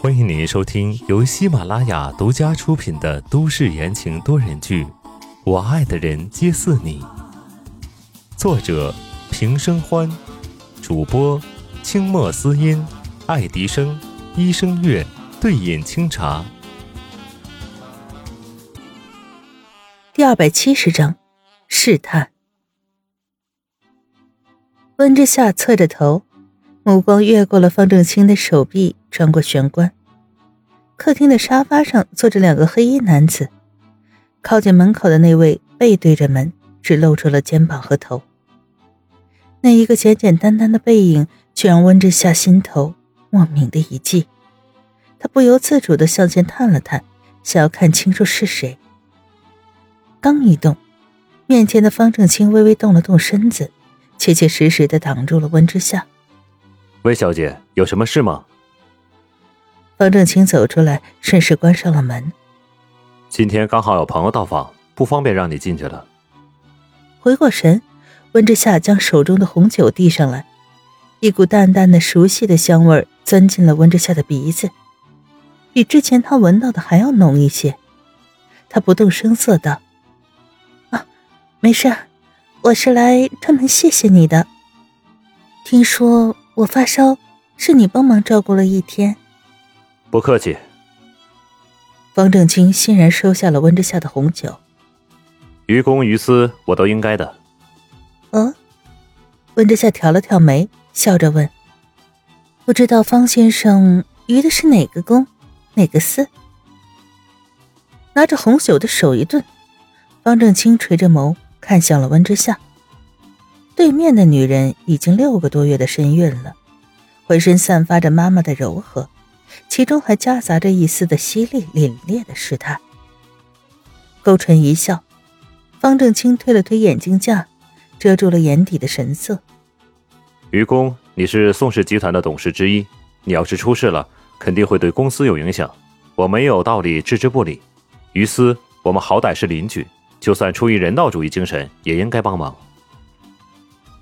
欢迎您收听由喜马拉雅独家出品的都市言情多人剧《我爱的人皆似你》，作者平生欢，主播清墨思音、爱迪生、一生月、对饮清茶。第二百七十章，试探。温之夏侧着头。目光越过了方正清的手臂，穿过玄关。客厅的沙发上坐着两个黑衣男子，靠近门口的那位背对着门，只露出了肩膀和头。那一个简简单单的背影，却让温之夏心头莫名的一悸。他不由自主的向前探了探，想要看清楚是谁。刚一动，面前的方正清微微动了动身子，切切实实的挡住了温之夏。温小姐，有什么事吗？方正清走出来，顺势关上了门。今天刚好有朋友到访，不方便让你进去了。回过神，温之夏将手中的红酒递上来，一股淡淡的、熟悉的香味钻进了温之夏的鼻子，比之前他闻到的还要浓一些。他不动声色道：“啊，没事，我是来专门谢谢你的。听说……”我发烧，是你帮忙照顾了一天。不客气。方正清欣然收下了温之夏的红酒。于公于私，我都应该的。哦，温之夏挑了挑眉，笑着问：“不知道方先生于的是哪个公，哪个私？”拿着红酒的手一顿，方正清垂着眸看向了温之夏。对面的女人已经六个多月的身孕了，浑身散发着妈妈的柔和，其中还夹杂着一丝的犀利凛冽的试探。勾唇一笑，方正清推了推眼镜架，遮住了眼底的神色。于公，你是宋氏集团的董事之一，你要是出事了，肯定会对公司有影响，我没有道理置之不理。于私，我们好歹是邻居，就算出于人道主义精神，也应该帮忙。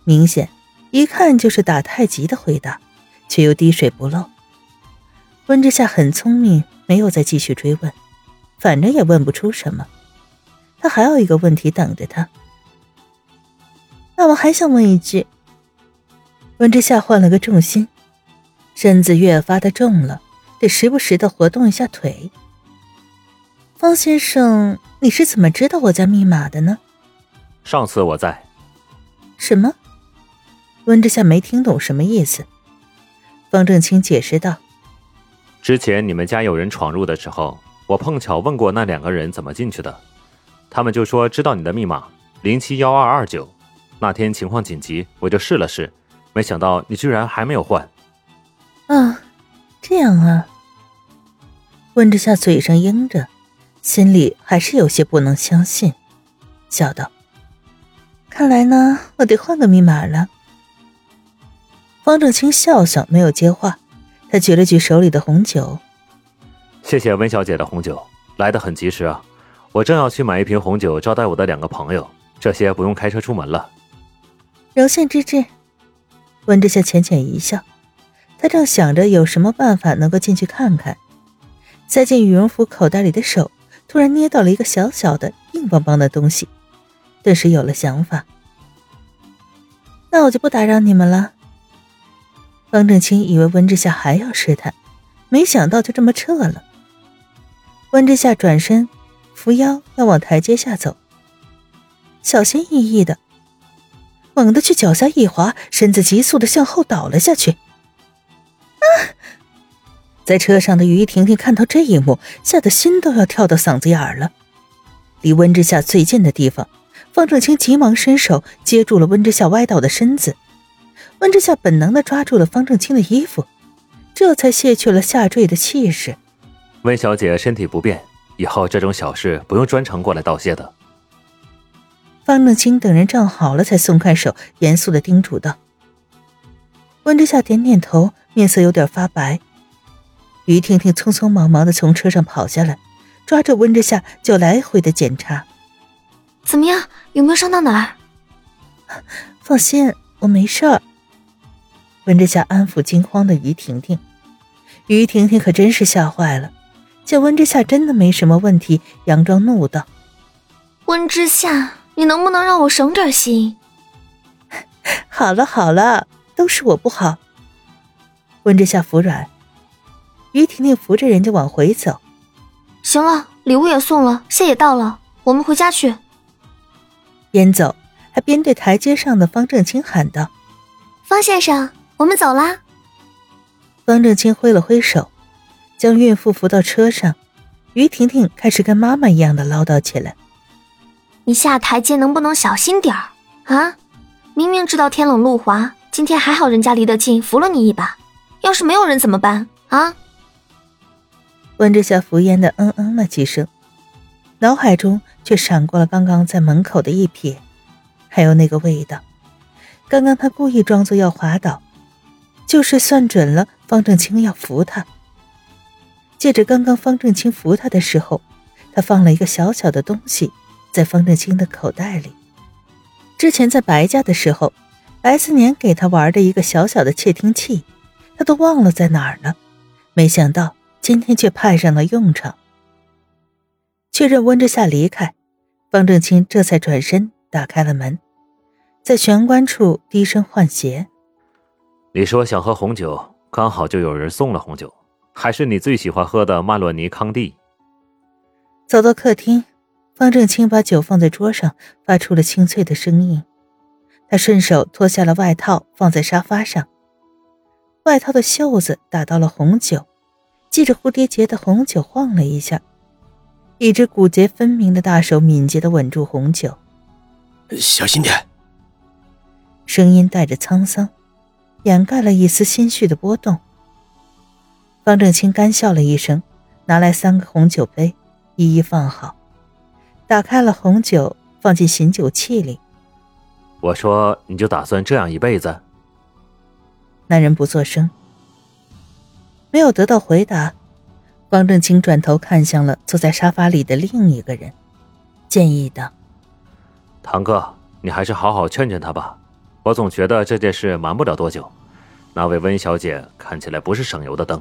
明显，一看就是打太极的回答，却又滴水不漏。温之夏很聪明，没有再继续追问，反正也问不出什么。他还有一个问题等着他。那我还想问一句。温之夏换了个重心，身子越发的重了，得时不时的活动一下腿。方先生，你是怎么知道我家密码的呢？上次我在。什么？温之夏没听懂什么意思，方正清解释道：“之前你们家有人闯入的时候，我碰巧问过那两个人怎么进去的，他们就说知道你的密码零七幺二二九。那天情况紧急，我就试了试，没想到你居然还没有换。”啊，这样啊。温之夏嘴上应着，心里还是有些不能相信，笑道：“看来呢，我得换个密码了。”方正清笑笑，没有接话。他举了举手里的红酒，谢谢温小姐的红酒，来的很及时啊！我正要去买一瓶红酒招待我的两个朋友，这些不用开车出门了。荣幸之至。温之夏浅浅一笑，他正想着有什么办法能够进去看看，塞进羽绒服口袋里的手突然捏到了一个小小的、硬邦邦的东西，顿时有了想法。那我就不打扰你们了。方正清以为温之夏还要试探，没想到就这么撤了。温之夏转身，扶腰要往台阶下走，小心翼翼的，猛地去脚下一滑，身子急速的向后倒了下去。啊！在车上的于婷婷看到这一幕，吓得心都要跳到嗓子眼了。离温之夏最近的地方，方正清急忙伸手接住了温之夏歪倒的身子。温之夏本能的抓住了方正清的衣服，这才卸去了下坠的气势。温小姐身体不便，以后这种小事不用专程过来道谢的。方正清等人站好了，才松开手，严肃的叮嘱道。温之夏点点头，面色有点发白。于婷婷匆匆忙忙的从车上跑下来，抓着温之夏就来回的检查。怎么样？有没有伤到哪儿？放心，我没事儿。温之夏安抚惊慌的于婷婷，于婷婷可真是吓坏了，见温之夏真的没什么问题，佯装怒道：“温之夏，你能不能让我省点心？” 好了好了，都是我不好。温之夏服软，于婷婷扶着人家往回走。行了，礼物也送了，谢也到了，我们回家去。边走还边对台阶上的方正清喊道：“方先生，我们走啦。”方正清挥了挥手，将孕妇扶到车上。于婷婷开始跟妈妈一样的唠叨起来：“你下台阶能不能小心点儿啊？明明知道天冷路滑，今天还好人家离得近，扶了你一把。要是没有人怎么办啊？”温之夏敷衍的嗯嗯了几声，脑海中却闪过了刚刚在门口的一瞥，还有那个味道。刚刚他故意装作要滑倒。就是算准了方正清要扶他，借着刚刚方正清扶他的时候，他放了一个小小的东西在方正清的口袋里。之前在白家的时候，白思年给他玩的一个小小的窃听器，他都忘了在哪儿了。没想到今天却派上了用场。确认温之夏离开，方正清这才转身打开了门，在玄关处低声换鞋。你说想喝红酒，刚好就有人送了红酒，还是你最喜欢喝的曼洛尼康帝。走到客厅，方正清把酒放在桌上，发出了清脆的声音。他顺手脱下了外套，放在沙发上。外套的袖子打到了红酒，系着蝴蝶结的红酒晃了一下，一只骨节分明的大手敏捷地稳住红酒。小心点。声音带着沧桑。掩盖了一丝心绪的波动。方正清干笑了一声，拿来三个红酒杯，一一放好，打开了红酒，放进醒酒器里。我说：“你就打算这样一辈子？”男人不作声，没有得到回答。方正清转头看向了坐在沙发里的另一个人，建议道：“堂哥，你还是好好劝劝他吧。”我总觉得这件事瞒不了多久，那位温小姐看起来不是省油的灯。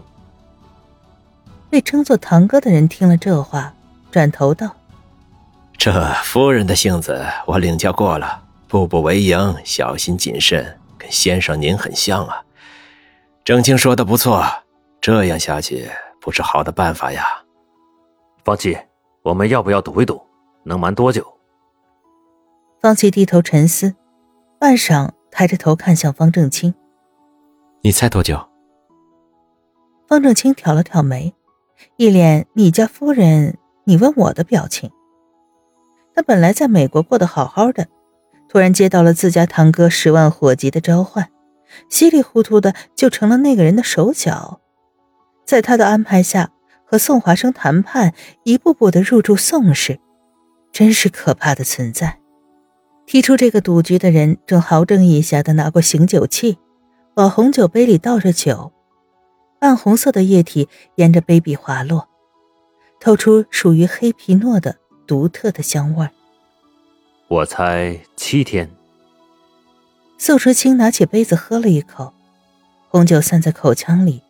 被称作堂哥的人听了这话，转头道：“这夫人的性子我领教过了，步步为营，小心谨慎，跟先生您很像啊。郑清说的不错，这样下去不是好的办法呀。方琦，我们要不要赌一赌？能瞒多久？”方琦低头沉思。半晌，抬着头看向方正清：“你猜多久？”方正清挑了挑眉，一脸“你家夫人，你问我的”表情。他本来在美国过得好好的，突然接到了自家堂哥十万火急的召唤，稀里糊涂的就成了那个人的手脚。在他的安排下，和宋华生谈判，一步步的入住宋氏，真是可怕的存在。提出这个赌局的人正好整一下的拿过醒酒器，往红酒杯里倒着酒，暗红色的液体沿着杯壁滑落，透出属于黑皮诺的独特的香味儿。我猜七天。宋时清拿起杯子喝了一口，红酒散在口腔里，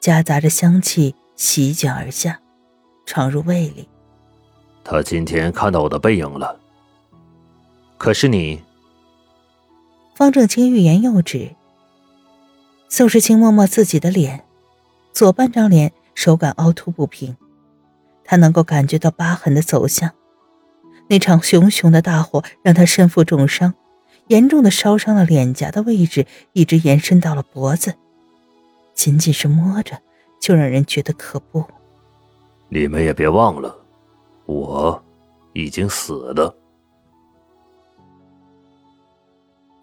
夹杂着香气席卷而下，闯入胃里。他今天看到我的背影了。可是你，方正清欲言又止。宋时清摸摸自己的脸，左半张脸手感凹凸不平，他能够感觉到疤痕的走向。那场熊熊的大火让他身负重伤，严重的烧伤了脸颊的位置，一直延伸到了脖子。仅仅是摸着，就让人觉得可怖。你们也别忘了，我已经死了。